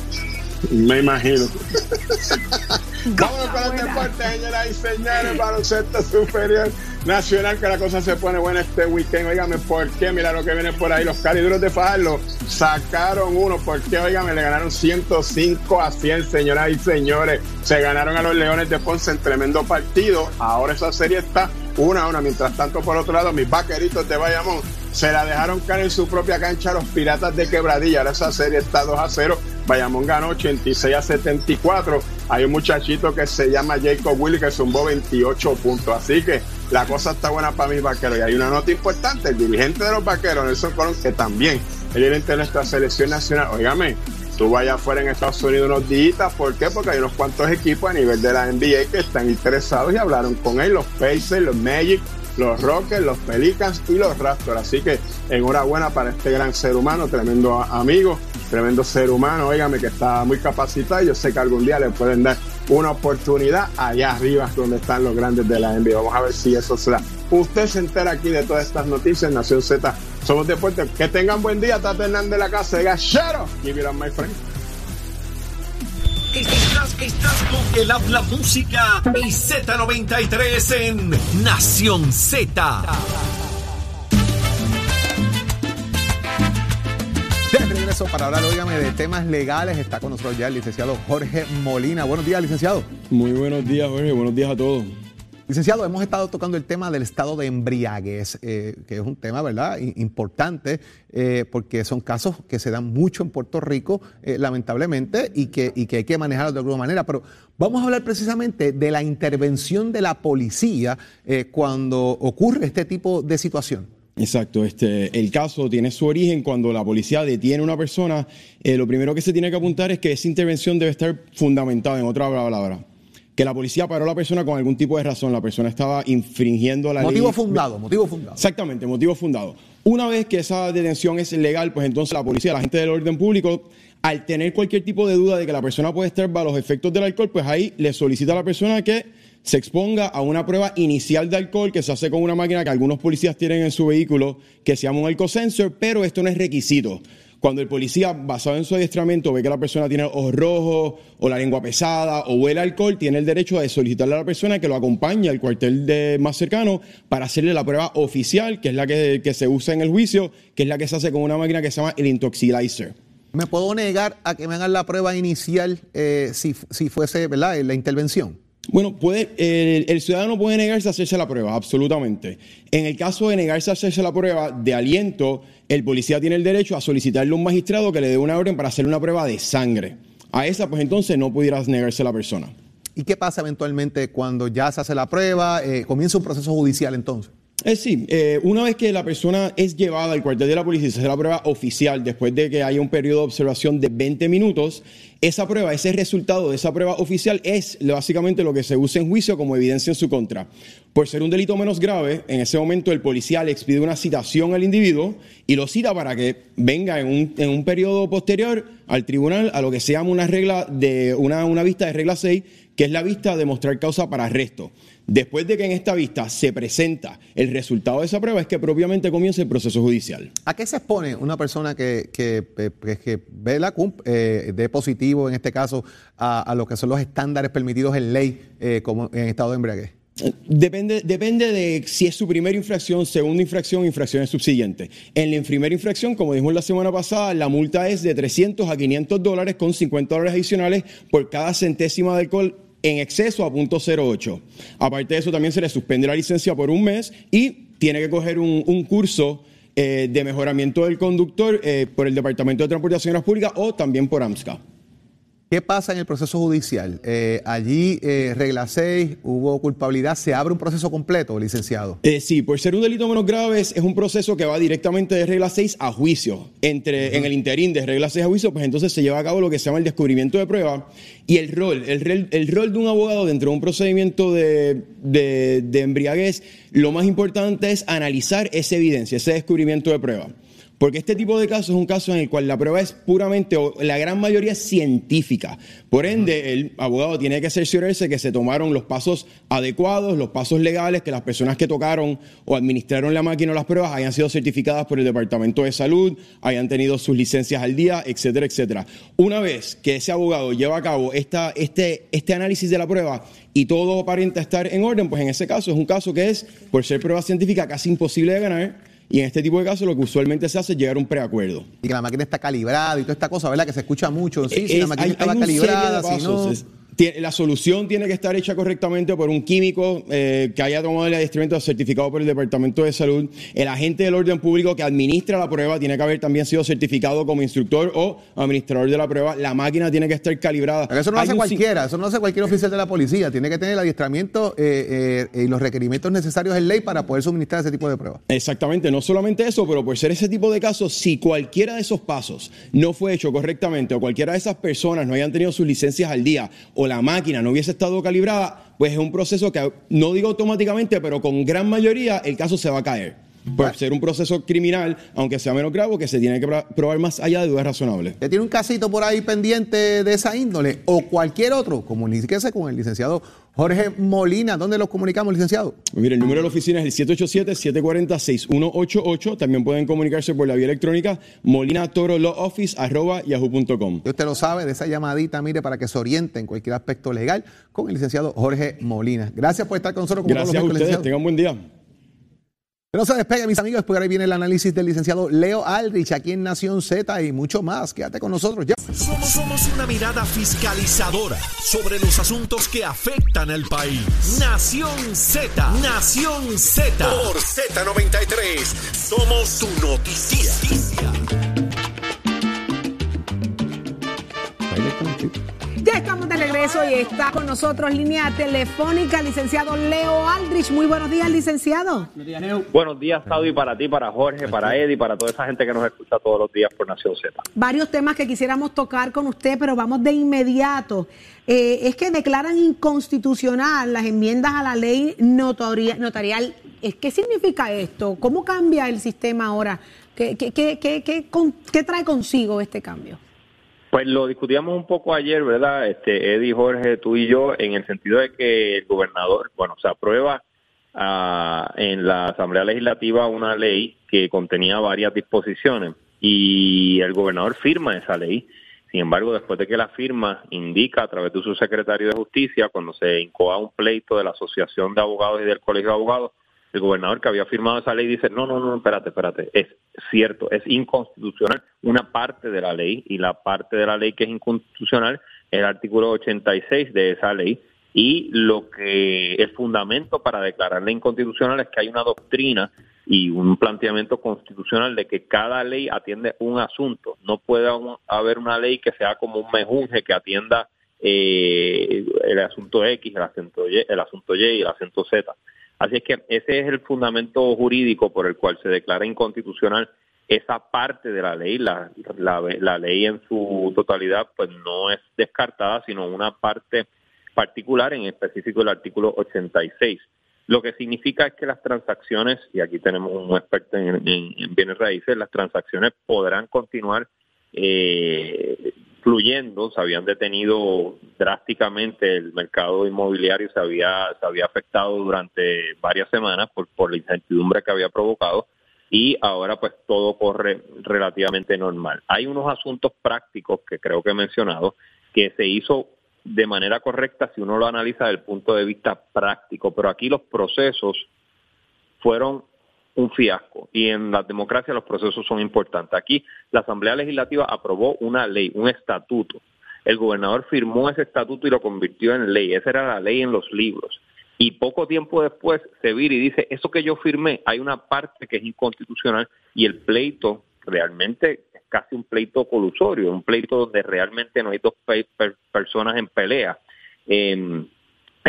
Me imagino. Vamos con el buena. deporte, señoras y señores, baloncesto superior nacional, que la cosa se pone buena este weekend. Óigame, ¿por qué? Mira lo que viene por ahí. Los caliduros de Fajardo sacaron uno. ¿Por qué? Óigame, le ganaron 105 a 100, señoras y señores. Se ganaron a los Leones de Ponce en tremendo partido. Ahora esa serie está una a una. Mientras tanto, por otro lado, mis vaqueritos de Bayamón se la dejaron caer en su propia cancha a los Piratas de Quebradilla. Ahora esa serie está 2 a 0. Bayamón ganó 86 a 74. Hay un muchachito que se llama Jacob Willy que zumbó 28 puntos. Así que la cosa está buena para mis vaqueros. Y hay una nota importante: el dirigente de los vaqueros, Nelson Colón, que también es dirigente de nuestra selección nacional. Óigame, tú vayas afuera en Estados Unidos unos días. ¿Por qué? Porque hay unos cuantos equipos a nivel de la NBA que están interesados y hablaron con él: los Pacers, los Magic, los Rockets, los Pelicans y los Raptors. Así que enhorabuena para este gran ser humano, tremendo amigo, tremendo ser humano, óigame que está muy capacitado. y Yo sé que algún día le pueden dar una oportunidad allá arriba donde están los grandes de la NBA. Vamos a ver si eso se da. Usted se entera aquí de todas estas noticias Nación Z. Somos Deportes. Que tengan buen día. Tata Hernández de la casa de Gachero. Give it up, my friend. Estás, estás con el habla música y Z93 en Nación Z. De regreso para hablar, óigame, de temas legales. Está con nosotros ya el licenciado Jorge Molina. Buenos días, licenciado. Muy buenos días, Jorge. Buenos días a todos. Licenciado, hemos estado tocando el tema del estado de embriaguez, eh, que es un tema, ¿verdad?, importante, eh, porque son casos que se dan mucho en Puerto Rico, eh, lamentablemente, y que, y que hay que manejarlos de alguna manera. Pero vamos a hablar precisamente de la intervención de la policía cuando ocurre este tipo de situación. Exacto, este, el caso tiene su origen cuando la policía detiene a una persona. eh, lo primero que se tiene que apuntar es que esa intervención debe estar fundamentada, en otra palabra. Que la policía paró a la persona con algún tipo de razón. La persona estaba infringiendo la Motivo ley. fundado, motivo fundado. Exactamente, motivo fundado. Una vez que esa detención es legal, pues entonces la policía, la gente del orden público, al tener cualquier tipo de duda de que la persona puede estar bajo los efectos del alcohol, pues ahí le solicita a la persona que se exponga a una prueba inicial de alcohol que se hace con una máquina que algunos policías tienen en su vehículo que se llama un alcosensor, pero esto no es requisito. Cuando el policía, basado en su adiestramiento, ve que la persona tiene ojos rojos o la lengua pesada o huele alcohol, tiene el derecho de solicitarle a la persona que lo acompañe al cuartel de más cercano para hacerle la prueba oficial, que es la que, que se usa en el juicio, que es la que se hace con una máquina que se llama el intoxilizer. ¿Me puedo negar a que me hagan la prueba inicial eh, si, si fuese, ¿verdad?, la intervención. Bueno, puede, el, ciudadano puede negarse a hacerse la prueba, absolutamente. En el caso de negarse a hacerse la prueba de aliento, el policía tiene el derecho a solicitarle a un magistrado que le dé una orden para hacer una prueba de sangre. A esa, pues entonces no pudiera negarse la persona. ¿Y qué pasa eventualmente cuando ya se hace la prueba? eh, comienza un proceso judicial entonces. Eh, sí, eh, una vez que la persona es llevada al cuartel de la policía y se hace la prueba oficial, después de que haya un periodo de observación de 20 minutos, esa prueba, ese resultado de esa prueba oficial es básicamente lo que se usa en juicio como evidencia en su contra. Por ser un delito menos grave, en ese momento el policía le expide una citación al individuo y lo cita para que venga en un, en un periodo posterior al tribunal a lo que se llama una regla de una, una vista de regla 6, que es la vista de mostrar causa para arresto. Después de que en esta vista se presenta el resultado de esa prueba, es que propiamente comienza el proceso judicial. ¿A qué se expone una persona que, que, que- que ve la CUMP eh, de positivo, en este caso, a, a lo que son los estándares permitidos en ley eh, como en estado de embriaguez? Depende, depende de si es su primera infracción, segunda infracción, infracciones subsiguientes. En la primera infracción, como dijimos la semana pasada, la multa es de 300 a 500 dólares con 50 dólares adicionales por cada centésima de alcohol en exceso a punto 08. Aparte de eso, también se le suspende la licencia por un mes y tiene que coger un, curso eh, de mejoramiento del conductor eh, por el Departamento de Transportaciones Públicas o también por AMSCA. ¿Qué pasa en el proceso judicial? Eh, allí, eh, regla 6, hubo culpabilidad, se abre un proceso completo, licenciado. Eh, sí, por ser un delito menos grave es, un proceso que va directamente de regla 6 a juicio. Entre, En el interín de regla 6 a juicio, pues entonces se lleva a cabo lo que se llama el descubrimiento de prueba y el rol, el, el rol de un abogado dentro de un procedimiento de, de, de embriaguez, lo más importante es analizar esa evidencia, ese descubrimiento de prueba. Porque este tipo de casos es un caso en el cual la prueba es puramente, o la gran mayoría es científica. Por ende, el abogado tiene que cerciorarse que se tomaron los pasos adecuados, los pasos legales, que las personas que tocaron o administraron la máquina o las pruebas hayan sido certificadas por el Departamento de Salud, hayan tenido sus licencias al día, etcétera, etcétera. Una vez que ese abogado lleva a cabo esta, este, este análisis de la prueba y todo aparenta estar en orden, pues en ese caso es un caso que es, por ser prueba científica, casi imposible de ganar. Y en este tipo de casos lo que usualmente se hace es llegar a un preacuerdo. Y que la máquina está calibrada y toda esta cosa, ¿verdad? Que se escucha mucho. Sí, si Es- la máquina hay- estaba hay calibrada, si no. Es- la solución tiene que estar hecha correctamente por un químico eh, que haya tomado el adiestramiento certificado por el Departamento de Salud. El agente del orden público que administra la prueba tiene que haber también sido certificado como instructor o administrador de la prueba. La máquina tiene que estar calibrada. Pero eso no lo hace un cualquiera, eso no lo hace cualquier oficial de la policía. Tiene que tener el adiestramiento eh, eh, y los requerimientos necesarios en ley para poder suministrar ese tipo de pruebas. Exactamente, no solamente eso, pero por ser ese tipo de casos, si cualquiera de esos pasos no fue hecho correctamente o cualquiera de esas personas no hayan tenido sus licencias al día o la máquina no hubiese estado calibrada, pues es un proceso que no digo automáticamente, pero con gran mayoría el caso se va a caer. Por ser un proceso criminal, aunque sea menos grave, que se tiene que pro- probar más allá de dudas razonables. ¿Usted tiene un casito por ahí pendiente de esa índole o cualquier otro? Comuníquese con el licenciado Jorge Molina. ¿Dónde los comunicamos, licenciado? Mire, el número de la oficina es el 787-740-6188. También pueden comunicarse por la vía electrónica molinatorolawoffice.yahoo.com. Y usted lo sabe, de esa llamadita, mire, para que se oriente en cualquier aspecto legal con el licenciado Jorge Molina. Gracias por estar con nosotros. Como Gracias todos a los ustedes. licenciados. Tengan buen día. No se despegue, mis amigos, porque ahora viene el análisis del licenciado Leo Aldrich aquí en Nación Z y mucho más. Quédate con nosotros ya. Somos, somos una mirada fiscalizadora sobre los asuntos que afectan al país. Nación Z, Nación Z. Por Z93, somos tu noticia. Ya estamos regreso y está con nosotros línea telefónica licenciado Leo Aldrich. Muy buenos días, licenciado. Buenos días, Saudi, para ti, para Jorge, para Eddie, para toda esa gente que nos escucha todos los días por Nación Z. Varios temas que quisiéramos tocar con usted, pero vamos de inmediato. Eh, es que declaran inconstitucional las enmiendas a la ley notoria- notarial. ¿Es- ¿Qué significa esto? ¿Cómo cambia el sistema ahora? ¿Qué, qué, qué, qué- qué con- qué trae consigo este cambio? Pues lo discutíamos un poco ayer, ¿verdad? Este, Eddie, Jorge, tú y yo, en el sentido de que el gobernador, bueno, se aprueba ah, en la Asamblea Legislativa una ley que contenía varias disposiciones y el gobernador firma esa ley. Sin embargo, después de que la firma, indica a través de su secretario de Justicia, cuando se incoa un pleito de la Asociación de Abogados y del Colegio de Abogados, el gobernador que había firmado esa ley dice, no, no, no, espérate, espérate, es cierto, es inconstitucional una parte de la ley y la parte de la ley que es inconstitucional el artículo 86 de esa ley y lo que el fundamento para declararla inconstitucional es que hay una doctrina y un planteamiento constitucional de que cada ley atiende un asunto. No puede haber una ley que sea como un mejunje que atienda eh, el asunto X, el asunto Y, el asunto Y y el asunto Z. Así es que ese es el fundamento jurídico por el cual se declara inconstitucional esa parte de la ley, la, ley en su totalidad, pues no es descartada, sino una parte particular, en específico el artículo 86. Lo que significa es que las transacciones, y aquí tenemos un experto en, en- en bienes raíces, las transacciones podrán continuar eh, fluyendo, se habían detenido drásticamente el mercado inmobiliario, se había, se había afectado durante varias semanas por, por la incertidumbre que había provocado y ahora pues todo corre relativamente normal. Hay unos asuntos prácticos que creo que he mencionado que se hizo de manera correcta si uno lo analiza desde el punto de vista práctico, pero aquí los procesos fueron un fiasco y en la democracia los procesos son importantes. Aquí la Asamblea Legislativa aprobó una ley, un estatuto. El gobernador firmó ese estatuto y lo convirtió en ley. Esa era la ley en los libros. Y poco tiempo después se vira y dice, eso que yo firmé, hay una parte que es inconstitucional y el pleito realmente es casi un pleito colusorio, un pleito donde realmente no hay dos pe- per- personas en pelea.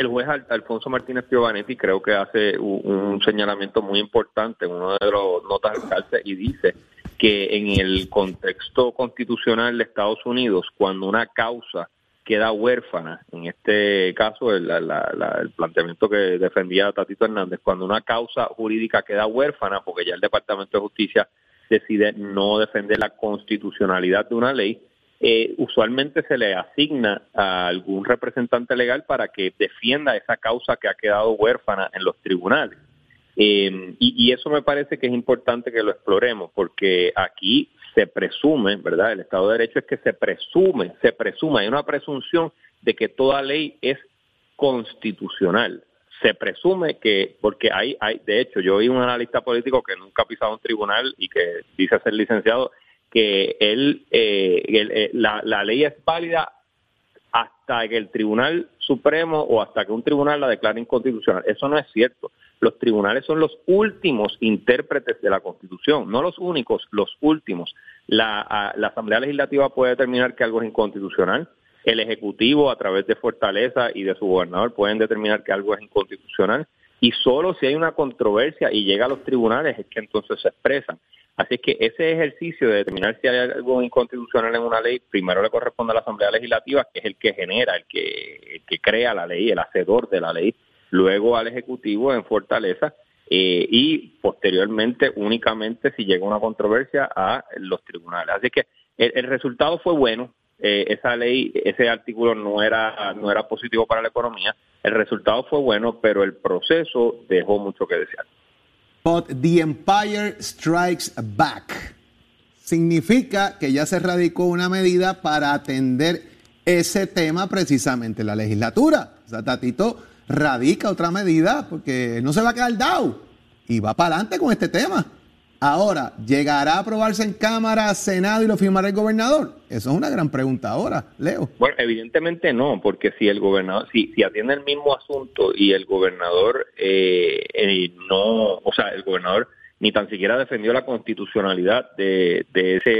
El juez Al- Alfonso Martínez Piovanetti creo que hace un, señalamiento muy importante en uno de los notas al cárcel y dice que en el contexto constitucional de Estados Unidos, cuando una causa queda huérfana, en este caso el, la- el planteamiento que defendía Tatito Hernández, cuando una causa jurídica queda huérfana, porque ya el Departamento de Justicia decide no defender la constitucionalidad de una ley, eh, usualmente se le asigna a algún representante legal para que defienda esa causa que ha quedado huérfana en los tribunales. Eh, y, y eso me parece que es importante que lo exploremos, porque aquí se presume, ¿verdad? El Estado de Derecho es que se presume, se presume, hay una presunción de que toda ley es constitucional. Se presume que, porque hay, hay, de hecho, yo oí un analista político que nunca ha pisado un tribunal y que dice ser licenciado, que él, eh, eh, la, la ley es válida hasta que el Tribunal Supremo o hasta que un tribunal la declare inconstitucional. Eso no es cierto. Los tribunales son los últimos intérpretes de la Constitución, no los únicos, los últimos. La, a- la Asamblea Legislativa puede determinar que algo es inconstitucional. El Ejecutivo, a través de Fortaleza y de su gobernador, pueden determinar que algo es inconstitucional. Y solo si hay una controversia y llega a los tribunales es que entonces se expresan. Así es que ese ejercicio de determinar si hay algo inconstitucional en una ley, primero le corresponde a la Asamblea Legislativa, que es el que genera, el que, el que crea la ley, el hacedor de la ley, luego al Ejecutivo en Fortaleza eh, y posteriormente únicamente si llega una controversia a los tribunales. Así que el, el resultado fue bueno, eh, esa ley, ese artículo no era, no era positivo para la economía. El resultado fue bueno, pero el proceso dejó mucho que desear. But the empire strikes back. Significa que ya se radicó una medida para atender ese tema precisamente en la legislatura. O sea, Tatito radica otra medida porque no se va a quedar y va para adelante con este tema. Ahora, ¿llegará a aprobarse en Cámara, Senado y lo firmará el gobernador? Eso es una gran pregunta ahora, Leo. Bueno, evidentemente no, porque si el gobernador, si, si atiende el mismo asunto y el gobernador eh, eh, no, o sea, el gobernador ni tan siquiera defendió la constitucionalidad de, de, ese,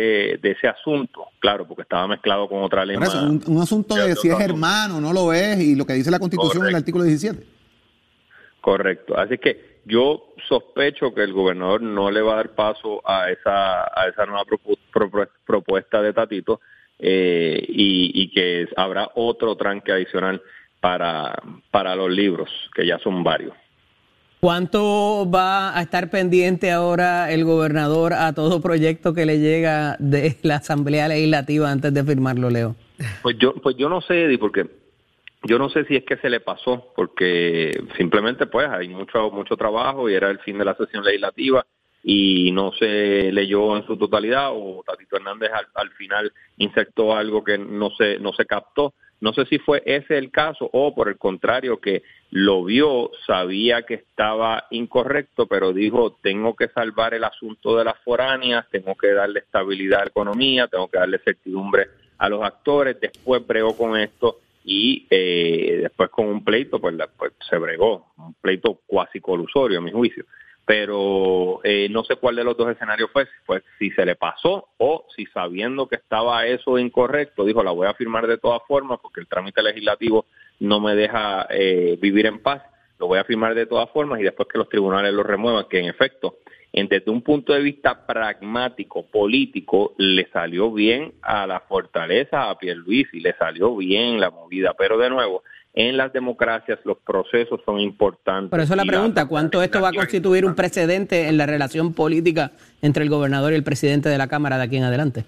de ese asunto, claro, porque estaba mezclado con otra ley. Eso, un, un, asunto de, si es hermano, no lo es, y lo que dice la constitución en el artículo 17. Correcto, así que yo sospecho que el gobernador no le va a dar paso a esa, a esa nueva propuesta de Tatito eh, y, que habrá otro tranque adicional para, para los libros, que ya son varios. ¿Cuánto va a estar pendiente ahora el gobernador a todo proyecto que le llega de la Asamblea Legislativa antes de firmarlo, Leo? Pues yo, pues yo no sé, Eddie, porque yo no sé si es que se le pasó, porque simplemente pues hay mucho, mucho trabajo y era el fin de la sesión legislativa y no se leyó en su totalidad o Tatito Hernández al, final insertó algo que no se, no se captó. No sé si fue ese el caso o por el contrario que lo vio, sabía que estaba incorrecto, pero dijo, tengo que salvar el asunto de las foráneas, tengo que darle estabilidad a la economía, tengo que darle certidumbre a los actores, después bregó con esto y eh, después con un pleito pues, pues, se bregó, un pleito cuasi colusorio a mi juicio. Pero eh, no sé cuál de los dos escenarios fue, pues si se le pasó o si sabiendo que estaba eso incorrecto, dijo la voy a firmar de todas formas porque el trámite legislativo no me deja eh, vivir en paz, lo voy a firmar de todas formas y después que los tribunales lo remuevan, que en efecto desde un punto de vista pragmático, político, le salió bien a la fortaleza, a Pierluisi, le salió bien la movida, pero de nuevo, en las democracias los procesos son importantes. Por eso la pregunta, ¿cuánto esto va a constituir un precedente en la relación política entre el gobernador y el presidente de la Cámara de aquí en adelante?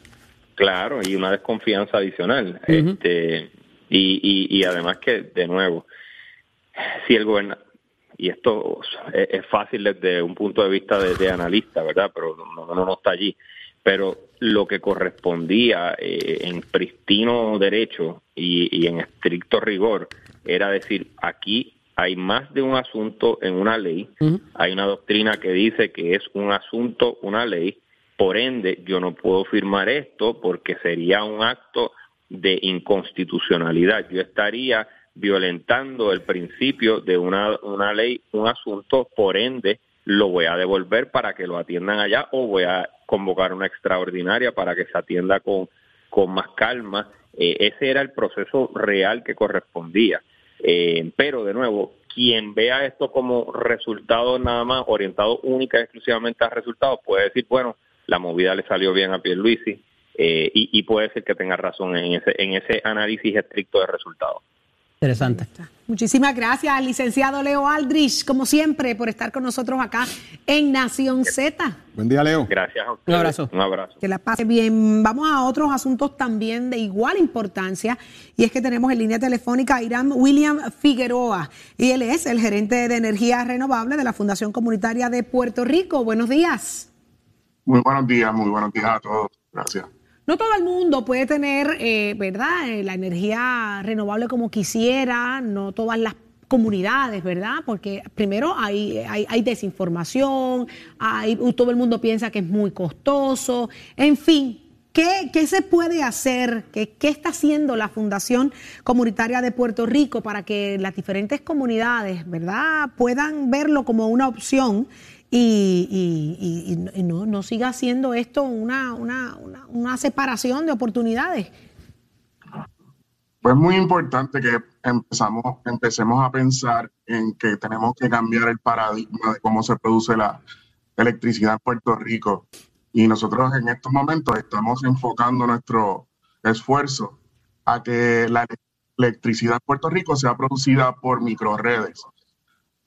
Claro, y una desconfianza adicional. este, y, y, y además que, de nuevo, si el gobernador y esto es, fácil desde un punto de vista de, analista, ¿verdad? Pero no, no, está allí. Pero lo que correspondía eh, en pristino derecho y, en estricto rigor era decir, aquí hay más de un asunto en una ley, hay una doctrina que dice que es un asunto, una ley, por ende yo no puedo firmar esto porque sería un acto de inconstitucionalidad. Yo estaría violentando el principio de una, una ley, un asunto, por ende lo voy a devolver para que lo atiendan allá o voy a convocar una extraordinaria para que se atienda con, con más calma. Eh, ese era el proceso real que correspondía. Eh, pero de nuevo, quien vea esto como resultado nada más, orientado única y exclusivamente a resultados, puede decir, bueno, la movida le salió bien a Pierluisi eh, y, y puede ser que tenga razón en ese, en ese análisis estricto de resultados. Interesante. Muchísimas gracias, licenciado Leo Aldrich, como siempre, por estar con nosotros acá en Nación Z. Buen día, Leo. Gracias. Un abrazo. Un abrazo. Que la pase bien. Vamos a otros asuntos también de igual importancia, y es que tenemos en línea telefónica a Irán William Figueroa, y él es el gerente de energía renovable de la Fundación Comunitaria de Puerto Rico. Buenos días. Muy buenos días, muy buenos días a todos. Gracias. No todo el mundo puede tener, eh, ¿verdad?, eh, la energía renovable como quisiera, no todas las comunidades, ¿verdad? Porque primero hay, hay, desinformación, hay, todo el mundo piensa que es muy costoso, en fin. ¿Qué, qué se puede hacer? ¿Qué, ¿Qué está haciendo la Fundación Comunitaria de Puerto Rico para que las diferentes comunidades, ¿verdad?, puedan verlo como una opción y, no, no, siga siendo esto una, una, una, separación de oportunidades. Pues muy importante que empezamos, empecemos a pensar en que tenemos que cambiar el paradigma de cómo se produce la electricidad en Puerto Rico. Y nosotros en estos momentos estamos enfocando nuestro esfuerzo a que la electricidad en Puerto Rico sea producida por microredes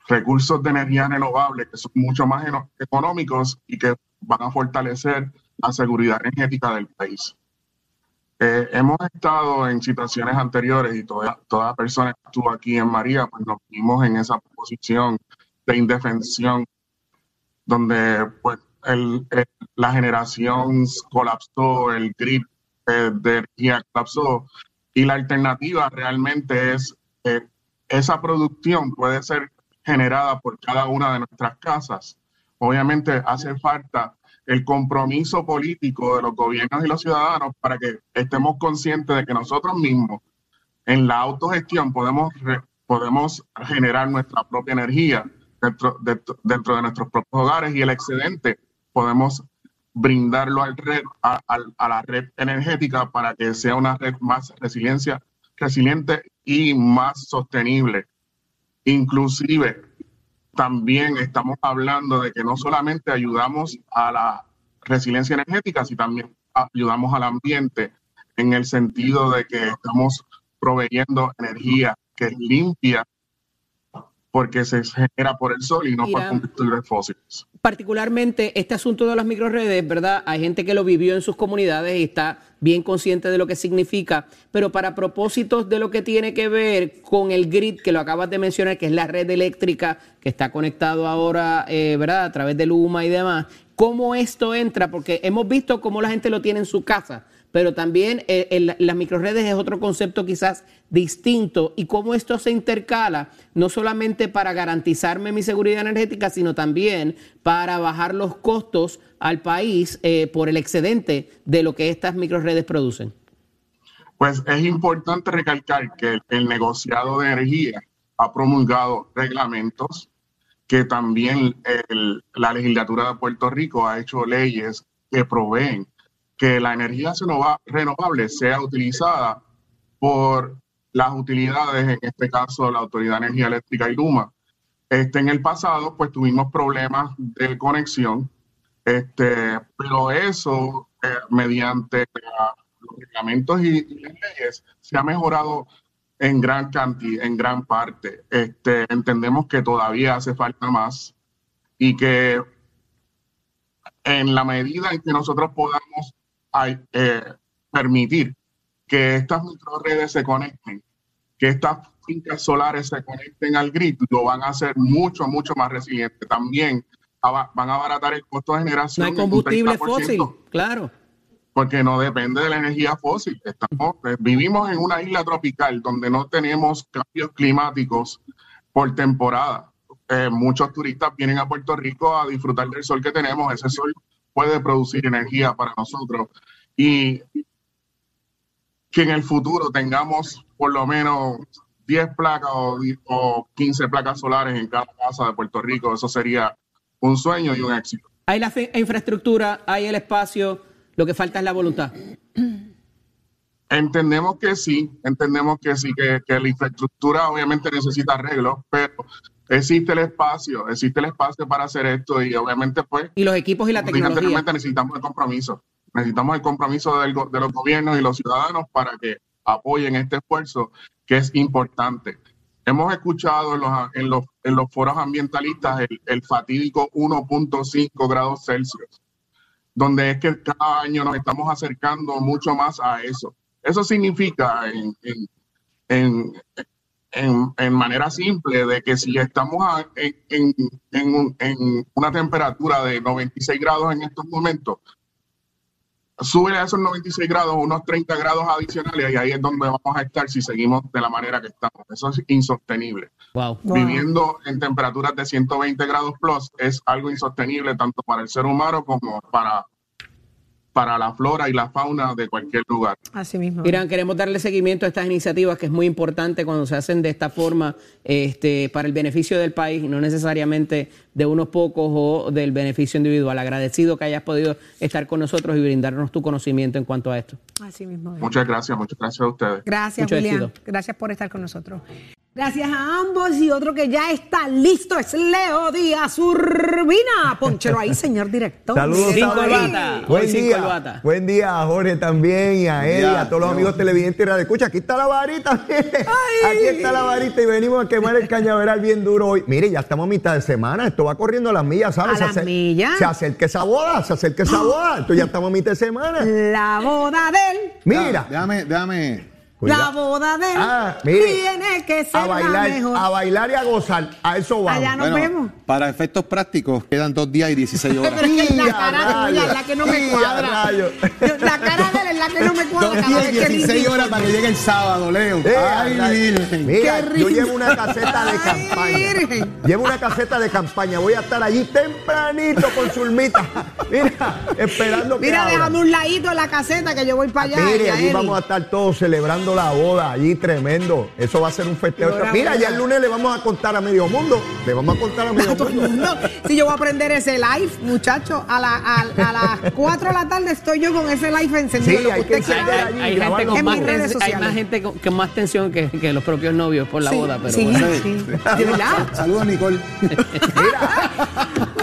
recursos de energía renovable que son mucho más económicos y que van a fortalecer la seguridad energética del país. Eh, hemos estado en situaciones anteriores y toda, toda persona que estuvo aquí en María, pues nos vimos en esa posición de indefensión, donde pues el, la generación colapsó, el grid eh, de energía colapsó, y la alternativa realmente es eh, esa producción puede ser generada por cada una de nuestras casas. Obviamente hace falta el compromiso político de los gobiernos y los ciudadanos para que estemos conscientes de que nosotros mismos en la autogestión podemos, podemos generar nuestra propia energía dentro de, dentro de nuestros propios hogares y el excedente podemos brindarlo al red, a, la red energética para que sea una red más resiliencia, resiliente y más sostenible. Inclusive, también estamos hablando de que no solamente ayudamos a la resiliencia energética, sino también ayudamos al ambiente en el sentido de que estamos proveyendo energía que es limpia porque se genera por el sol y no por combustibles fósiles. Particularmente este asunto de las microredes, ¿verdad? Hay gente que lo vivió en sus comunidades y está bien consciente de lo que significa, pero para propósitos de lo que tiene que ver con el grid, que lo acabas de mencionar, que es la red eléctrica que está conectado ahora, eh, ¿verdad? A través de Luma y demás, ¿cómo esto entra? Porque hemos visto cómo la gente lo tiene en su casa pero también eh, las microredes es otro concepto quizás distinto y cómo esto se intercala, no solamente para garantizarme mi seguridad energética, sino también para bajar los costos al país eh, por el excedente de lo que estas microredes producen. Pues es importante recalcar que el negociado de energía ha promulgado reglamentos que también la legislatura de Puerto Rico ha hecho leyes que proveen que la energía renovable sea utilizada por las utilidades, en este caso la Autoridad de Energía Eléctrica y Luma. Este, en el pasado, pues tuvimos problemas de conexión, este, pero eso, eh, mediante los reglamentos y, leyes, se ha mejorado en gran cantidad, en gran parte. Este, entendemos que todavía hace falta más y que en la medida en que nosotros podamos eh, permitir que estas microredes se conecten, que estas fincas solares se conecten al grid, lo van a hacer mucho, mucho más resiliente. También van a abaratar el costo de generación. No hay combustible fósil, claro. Porque no depende de la energía fósil. Estamos, eh, vivimos en una isla tropical donde no tenemos cambios climáticos por temporada. Eh, muchos turistas vienen a Puerto Rico a disfrutar del sol que tenemos. Ese sol puede producir energía para nosotros y que en el futuro tengamos por lo menos 10 placas o, 15 placas solares en cada casa de Puerto Rico, eso sería un sueño y un éxito. Hay la infraestructura, hay el espacio, lo que falta es la voluntad. Entendemos que sí, entendemos que sí, que, que la infraestructura obviamente necesita arreglos, pero existe el espacio, existe el espacio para hacer esto y obviamente pues... Y los equipos y la tecnología. necesitamos el compromiso, necesitamos el compromiso del, de los gobiernos y los ciudadanos para que apoyen este esfuerzo que es importante. Hemos escuchado en los, en los, en los foros ambientalistas el, el fatídico 1.5 grados Celsius, donde es que cada año nos estamos acercando mucho más a eso. Eso significa en, en, en en, manera simple de que si estamos en, en, una temperatura de 96 grados en estos momentos, sube a esos 96 grados unos 30 grados adicionales y ahí es donde vamos a estar si seguimos de la manera que estamos. Eso es insostenible. Viviendo en temperaturas de 120 grados plus es algo insostenible tanto para el ser humano como para para la flora y la fauna de cualquier lugar. Así mismo. Irán, queremos darle seguimiento a estas iniciativas que es muy importante cuando se hacen de esta forma este, para el beneficio del país y no necesariamente de unos pocos o del beneficio individual. Agradecido que hayas podido estar con nosotros y brindarnos tu conocimiento en cuanto a esto. Así mismo. Muchas gracias, muchas gracias a ustedes. Gracias, Mucho Gracias por estar con nosotros. Gracias a ambos y otro que ya está listo es Leo Díaz Urbina. Ponchero ahí, señor director. Saludos, corbata. Buen Hoy sin día. Buen día a Jorge también y a Buen él y a todos los Leo. amigos televidentes y radio. Escucha, aquí está la varita. Aquí está la varita y venimos a quemar el cañaveral bien duro hoy. Mire, ya estamos a mitad de semana. Esto va corriendo a las millas, ¿sabes? ¿A Se las millas? Se acerca esa boda, se acerca esa boda. Esto ya estamos a mitad de semana. La boda del. Mira. Déjame, déjame. La boda del. Ah, mire. Tiene que ser A bailar, la mejor. a bailar y a gozar. A eso vamos. Allá nos Bueno, vemos. para efectos prácticos, quedan dos días y 16 horas. Pero es que la cara tuya es la que no me cuadra. La cara de él la que no me cuadra. Dos cada días vez y que 16 dice- horas para que llegue el sábado, Leo. Eh, Ay, anda. Virgen. Mira, Qué yo llevo una caseta de campaña. Virgen. Llevo una caseta de campaña. Voy a estar allí tempranito con Zulmita. Mira, esperando que Mira, déjame un ladito en la caseta que yo voy para allá. Mire, allí Eli. vamos a estar todos celebrando la boda, allí tremendo. Eso va a ser un festejo. Ahora, Mira, ya el lunes le vamos a contar a medio mundo. Le vamos a contar a medio A todo el mundo. mundo. Si yo voy a aprender ese live, muchachos, a, la- a- a las 4 de la tarde estoy yo con ese live encendido. Sí, hay usted que quiera encender ver. allí. Hay gente, con más mis redes tens- hay sociales. más gente con, con más tensión que, que los propios novios por la Sí, boda, pero sí, bueno. sí. De verdad. Saludos, Nicole.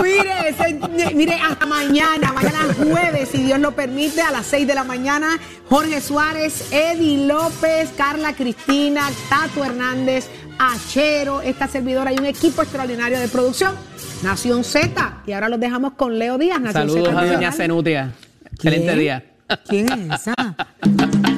Mire, se- mire, hasta mañana, mañana jueves, si Dios lo permite, a las 6 de la mañana, Jorge Suárez, Eddie López, Carla Cristina, Tato Hernández, Achero, esta servidora y un equipo extraordinario de producción. Nación Z. Y ahora los dejamos con Leo Díaz, Nación Saludos Z a Doña. Cenutia. Excelente día. ¿Quién es esa?